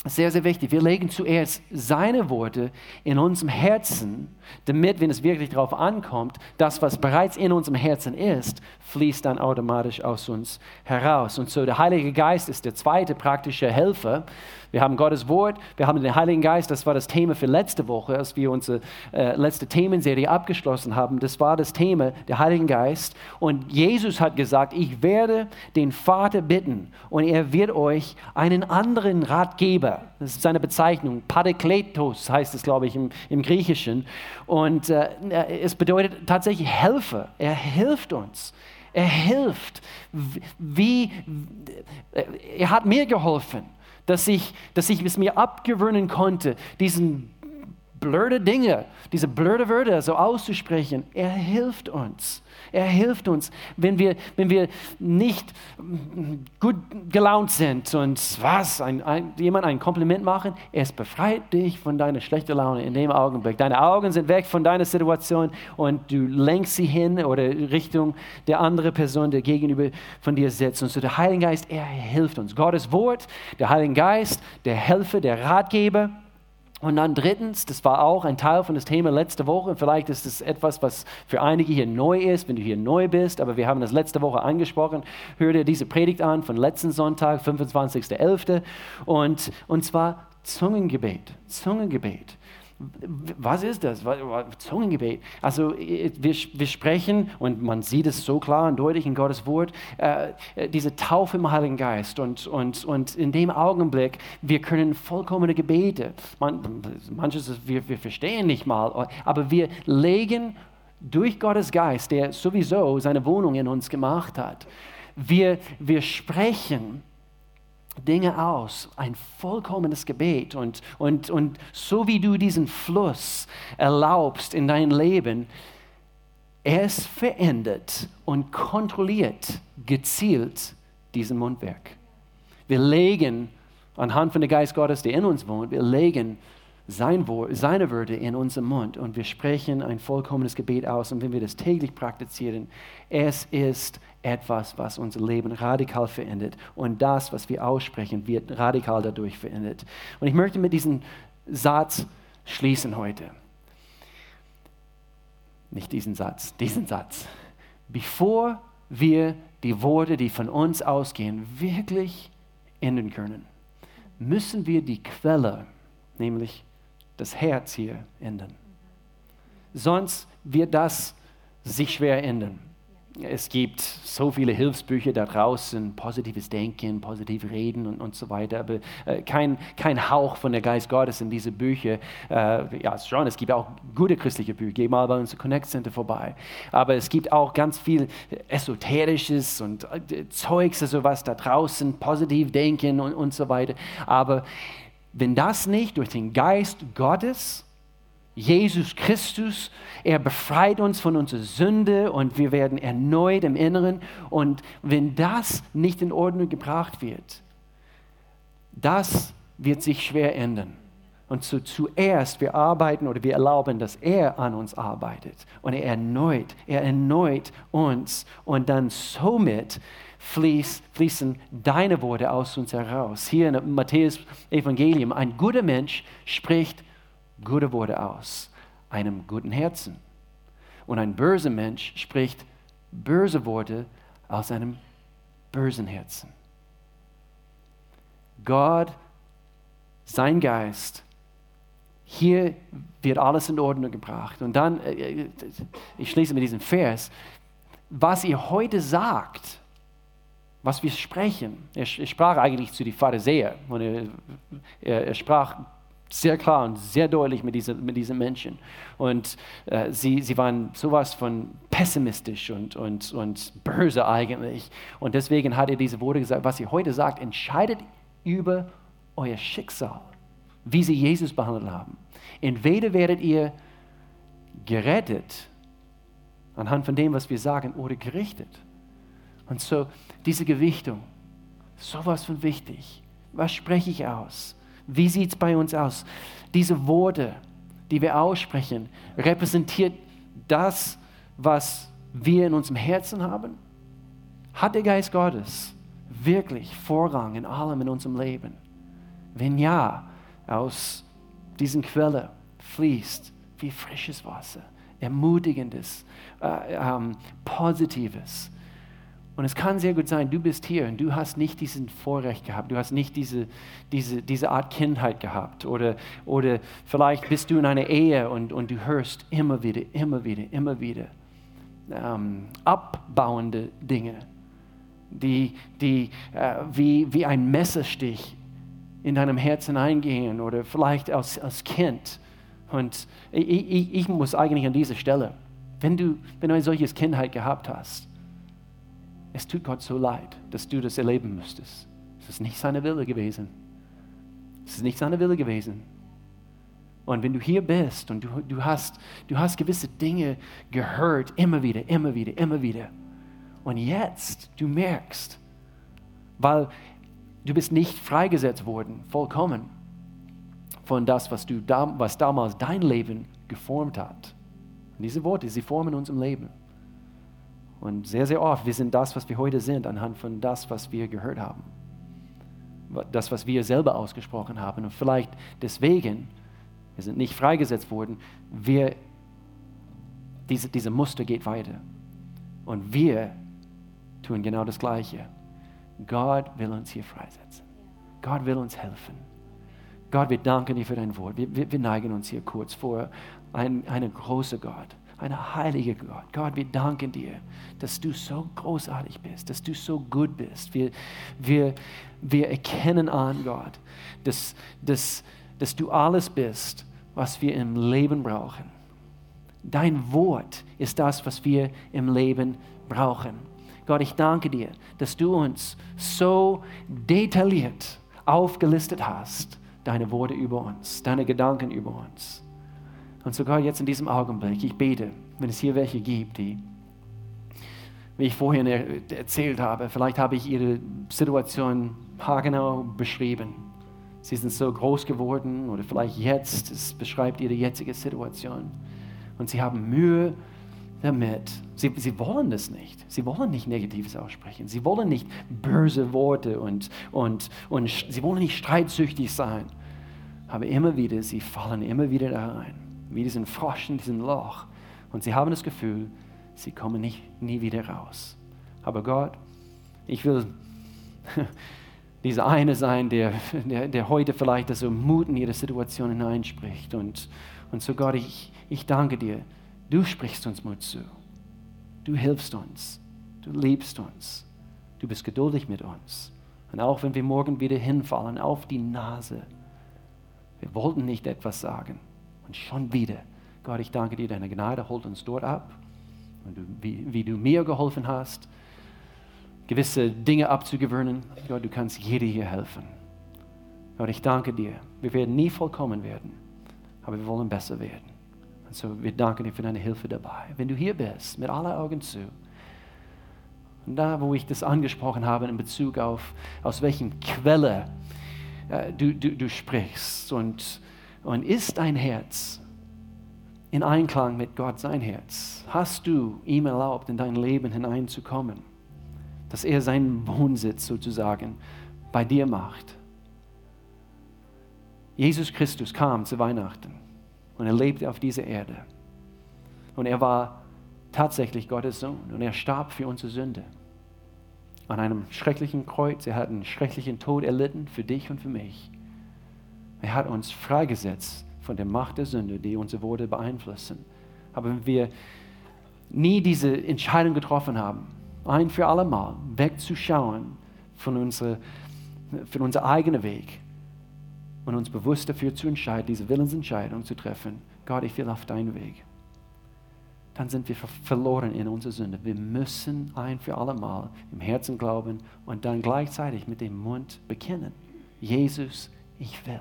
sehr, sehr wichtig. Wir legen zuerst seine Worte in unserem Herzen, damit, wenn es wirklich darauf ankommt, das, was bereits in unserem Herzen ist, fließt dann automatisch aus uns heraus. Und so der Heilige Geist ist der zweite praktische Helfer, wir haben Gottes Wort, wir haben den Heiligen Geist, das war das Thema für letzte Woche, als wir unsere äh, letzte Themenserie abgeschlossen haben. Das war das Thema, der Heilige Geist. Und Jesus hat gesagt, ich werde den Vater bitten und er wird euch einen anderen Ratgeber, das ist seine Bezeichnung, Parakletos heißt es, glaube ich, im, im Griechischen. Und äh, es bedeutet tatsächlich Helfer. Er hilft uns. Er hilft. Wie, er hat mir geholfen dass ich, dass ich es mir abgewöhnen konnte, diesen blöde Dinge, diese blöde Wörter so auszusprechen. Er hilft uns. Er hilft uns, wenn wir, wenn wir nicht gut gelaunt sind und was, ein, ein, jemand ein Kompliment machen, es befreit dich von deiner schlechten Laune in dem Augenblick. Deine Augen sind weg von deiner Situation und du lenkst sie hin oder Richtung der anderen Person, der gegenüber von dir sitzt. Und so der Heilige Geist, er hilft uns. Gottes Wort, der Heilige Geist, der Helfer, der Ratgeber, und dann drittens, das war auch ein Teil von das Thema letzte Woche. Vielleicht ist es etwas, was für einige hier neu ist, wenn du hier neu bist, aber wir haben das letzte Woche angesprochen. Hör dir diese Predigt an von letzten Sonntag, 25.11. Und, und zwar Zungengebet. Zungengebet. Was ist das? Zungengebet. Also wir, wir sprechen, und man sieht es so klar und deutlich in Gottes Wort, äh, diese Taufe im Heiligen Geist. Und, und, und in dem Augenblick, wir können vollkommene Gebete, man, manches wir, wir verstehen nicht mal, aber wir legen durch Gottes Geist, der sowieso seine Wohnung in uns gemacht hat. Wir, wir sprechen Dinge aus, ein vollkommenes Gebet. Und, und, und so wie du diesen Fluss erlaubst in dein Leben, es verändert und kontrolliert gezielt diesen Mundwerk. Wir legen anhand von der Geist Gottes, der in uns wohnt, wir legen sein Wort, seine Würde in unserem Mund und wir sprechen ein vollkommenes Gebet aus. Und wenn wir das täglich praktizieren, es ist etwas, was unser Leben radikal verändert. Und das, was wir aussprechen, wird radikal dadurch verändert. Und ich möchte mit diesem Satz schließen heute. Nicht diesen Satz, diesen Satz. Bevor wir die Worte, die von uns ausgehen, wirklich ändern können, müssen wir die Quelle, nämlich das Herz hier ändern. Sonst wird das sich schwer ändern. Es gibt so viele Hilfsbücher da draußen, positives Denken, positiv Reden und, und so weiter, aber äh, kein, kein Hauch von der Geist Gottes in diese Bücher. Äh, ja, schon, es gibt auch gute christliche Bücher. Geh mal bei uns im Connect Center vorbei. Aber es gibt auch ganz viel Esoterisches und äh, Zeugs, also was da draußen, positiv Denken und, und so weiter. Aber wenn das nicht durch den Geist Gottes, Jesus Christus, er befreit uns von unserer Sünde und wir werden erneut im Inneren. Und wenn das nicht in Ordnung gebracht wird, das wird sich schwer ändern. Und so zuerst wir arbeiten oder wir erlauben, dass er an uns arbeitet. Und er erneut, er erneut uns. Und dann somit fließ, fließen deine Worte aus uns heraus. Hier in Matthäus Evangelium, ein guter Mensch spricht gute Worte aus, einem guten Herzen. Und ein böser Mensch spricht böse Worte aus einem bösen Herzen. Gott, sein Geist, hier wird alles in Ordnung gebracht. Und dann, äh, äh, ich schließe mit diesem Vers, was ihr heute sagt, was wir sprechen. Er, sprach eigentlich zu den Pharisäern und er, er, er, sprach sehr klar und sehr deutlich mit diesen, mit diesen Menschen. Und äh, sie, sie waren sowas von pessimistisch und, und, und böse eigentlich. Und deswegen hat er diese Worte gesagt, was ihr heute sagt, entscheidet über euer Schicksal, wie sie Jesus behandelt haben. Entweder werdet ihr gerettet anhand von dem, was wir sagen, oder gerichtet. Und so diese Gewichtung, sowas von wichtig. Was spreche ich aus? Wie sieht es bei uns aus? Diese Worte, die wir aussprechen, repräsentiert das, was wir in unserem Herzen haben? Hat der Geist Gottes wirklich Vorrang in allem in unserem Leben? Wenn ja, aus diesen Quelle fließt wie frisches Wasser, ermutigendes, äh, ähm, positives, und es kann sehr gut sein, du bist hier und du hast nicht diesen Vorrecht gehabt, du hast nicht diese, diese, diese Art Kindheit gehabt. Oder, oder vielleicht bist du in einer Ehe und, und du hörst immer wieder, immer wieder, immer wieder ähm, abbauende Dinge, die, die äh, wie, wie ein Messerstich in deinem Herzen eingehen oder vielleicht als, als Kind. Und ich, ich, ich muss eigentlich an dieser Stelle, wenn du, wenn du ein solches Kindheit gehabt hast, es tut Gott so leid, dass du das erleben müsstest. Es ist nicht seine Wille gewesen. Es ist nicht seine Wille gewesen. Und wenn du hier bist und du, du, hast, du hast gewisse Dinge gehört, immer wieder, immer wieder, immer wieder. Und jetzt, du merkst, weil du bist nicht freigesetzt worden, vollkommen, von das, was, du, was damals dein Leben geformt hat. Und diese Worte, sie formen unser Leben. Und sehr, sehr oft, wir sind das, was wir heute sind, anhand von das, was wir gehört haben. Das, was wir selber ausgesprochen haben. Und vielleicht deswegen, wir sind nicht freigesetzt worden, wir, diese, diese Muster geht weiter. Und wir tun genau das Gleiche. Gott will uns hier freisetzen. Gott will uns helfen. Gott, wir danken dir für dein Wort. Wir, wir, wir neigen uns hier kurz vor einen, einen großen Gott ein heiliger Gott. Gott, wir danken dir, dass du so großartig bist, dass du so gut bist. Wir, wir, wir erkennen an, Gott, dass, dass, dass du alles bist, was wir im Leben brauchen. Dein Wort ist das, was wir im Leben brauchen. Gott, ich danke dir, dass du uns so detailliert aufgelistet hast, deine Worte über uns, deine Gedanken über uns. Und sogar jetzt in diesem Augenblick, ich bete, wenn es hier welche gibt, die, wie ich vorhin erzählt habe, vielleicht habe ich ihre Situation haargenau beschrieben. Sie sind so groß geworden oder vielleicht jetzt, es beschreibt ihre jetzige Situation. Und sie haben Mühe damit. Sie, sie wollen das nicht. Sie wollen nicht Negatives aussprechen. Sie wollen nicht böse Worte und, und, und sie wollen nicht streitsüchtig sein. Aber immer wieder, sie fallen immer wieder da rein. Wie diesen Frosch in diesem Loch. Und sie haben das Gefühl, sie kommen nicht, nie wieder raus. Aber Gott, ich will dieser eine sein, der, der, der heute vielleicht so Mut in ihre Situation hineinspricht. Und, und so Gott, ich, ich danke dir, du sprichst uns Mut zu. Du hilfst uns. Du liebst uns. Du bist geduldig mit uns. Und auch wenn wir morgen wieder hinfallen auf die Nase, wir wollten nicht etwas sagen. Und schon wieder, Gott, ich danke dir, deine Gnade holt uns dort ab. Du, wie, wie du mir geholfen hast, gewisse Dinge abzugewöhnen, Gott, du kannst jeder hier helfen. Gott, ich danke dir. Wir werden nie vollkommen werden, aber wir wollen besser werden. Und so, wir danken dir für deine Hilfe dabei. Wenn du hier bist, mit aller Augen zu, und da, wo ich das angesprochen habe in Bezug auf, aus welchen Quelle äh, du, du, du sprichst und, und ist dein Herz in Einklang mit Gott sein Herz? Hast du ihm erlaubt, in dein Leben hineinzukommen? Dass er seinen Wohnsitz sozusagen bei dir macht. Jesus Christus kam zu Weihnachten und er lebte auf dieser Erde. Und er war tatsächlich Gottes Sohn und er starb für unsere Sünde. An einem schrecklichen Kreuz. Er hat einen schrecklichen Tod erlitten für dich und für mich. Er hat uns freigesetzt von der Macht der Sünde, die unsere Worte beeinflussen. Aber wenn wir nie diese Entscheidung getroffen haben, ein für alle Mal wegzuschauen von, unsere, von unserem eigenen Weg und uns bewusst dafür zu entscheiden, diese Willensentscheidung zu treffen, Gott, ich will auf deinen Weg, dann sind wir verloren in unserer Sünde. Wir müssen ein für alle Mal im Herzen glauben und dann gleichzeitig mit dem Mund bekennen. Jesus, ich will,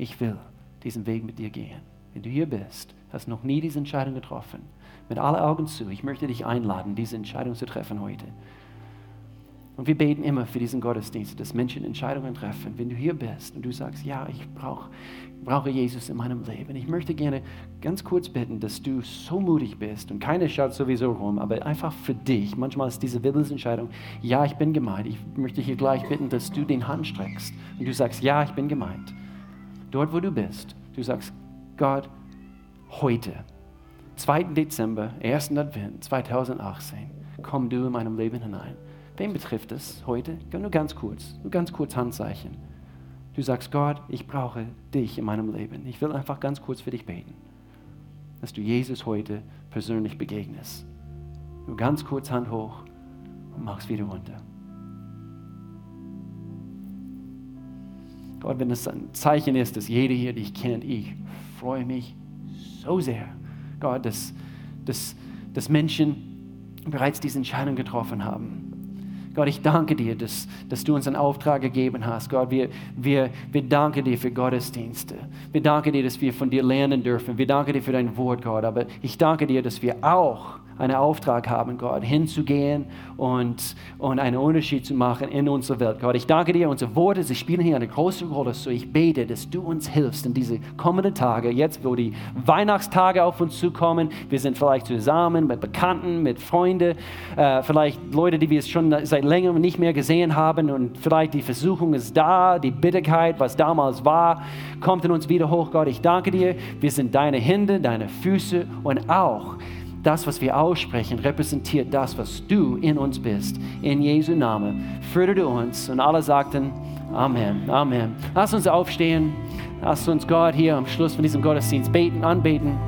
ich will diesen Weg mit dir gehen. Wenn du hier bist, hast noch nie diese Entscheidung getroffen, mit allen Augen zu, ich möchte dich einladen, diese Entscheidung zu treffen heute. Und wir beten immer für diesen Gottesdienst, dass Menschen Entscheidungen treffen. Wenn du hier bist und du sagst, ja, ich brauche brauche Jesus in meinem Leben. Ich möchte gerne ganz kurz bitten, dass du so mutig bist und keiner schaut sowieso rum, aber einfach für dich. Manchmal ist diese Willensentscheidung, ja, ich bin gemeint. Ich möchte hier gleich bitten, dass du den Hand streckst und du sagst, ja, ich bin gemeint. Dort, wo du bist, du sagst, Gott, heute, 2. Dezember, 1. Advent 2018, komm du in meinem Leben hinein. Wen betrifft es heute? Nur ganz kurz, nur ganz kurz Handzeichen. Du sagst, Gott, ich brauche dich in meinem Leben. Ich will einfach ganz kurz für dich beten, dass du Jesus heute persönlich begegnest. Nur ganz kurz Hand hoch und mach's wieder runter. Gott, wenn es ein Zeichen ist, dass jeder hier dich kennt, ich freue mich so sehr, Gott, dass, dass, dass Menschen bereits diese Entscheidung getroffen haben Gott, ich danke dir, dass, dass du uns einen Auftrag gegeben hast. Gott, wir, wir, wir danken dir für Gottesdienste. Wir danken dir, dass wir von dir lernen dürfen. Wir danken dir für dein Wort, Gott. Aber ich danke dir, dass wir auch einen Auftrag haben, Gott, hinzugehen und, und einen Unterschied zu machen in unserer Welt. Gott, ich danke dir, unsere Worte, sie spielen hier eine große Rolle. So ich bete, dass du uns hilfst in diese kommenden Tage, jetzt wo die Weihnachtstage auf uns zukommen. Wir sind vielleicht zusammen mit Bekannten, mit Freunden, äh, vielleicht Leute, die wir schon seit längerem nicht mehr gesehen haben und vielleicht die Versuchung ist da, die Bitterkeit, was damals war, kommt in uns wieder hoch. Gott, ich danke dir. Wir sind deine Hände, deine Füße und auch das, was wir aussprechen, repräsentiert das, was du in uns bist. In Jesu Namen. Fördere uns. Und alle sagten Amen. Amen. Lass uns aufstehen. Lass uns Gott hier am Schluss von diesem Gottesdienst beten, anbeten.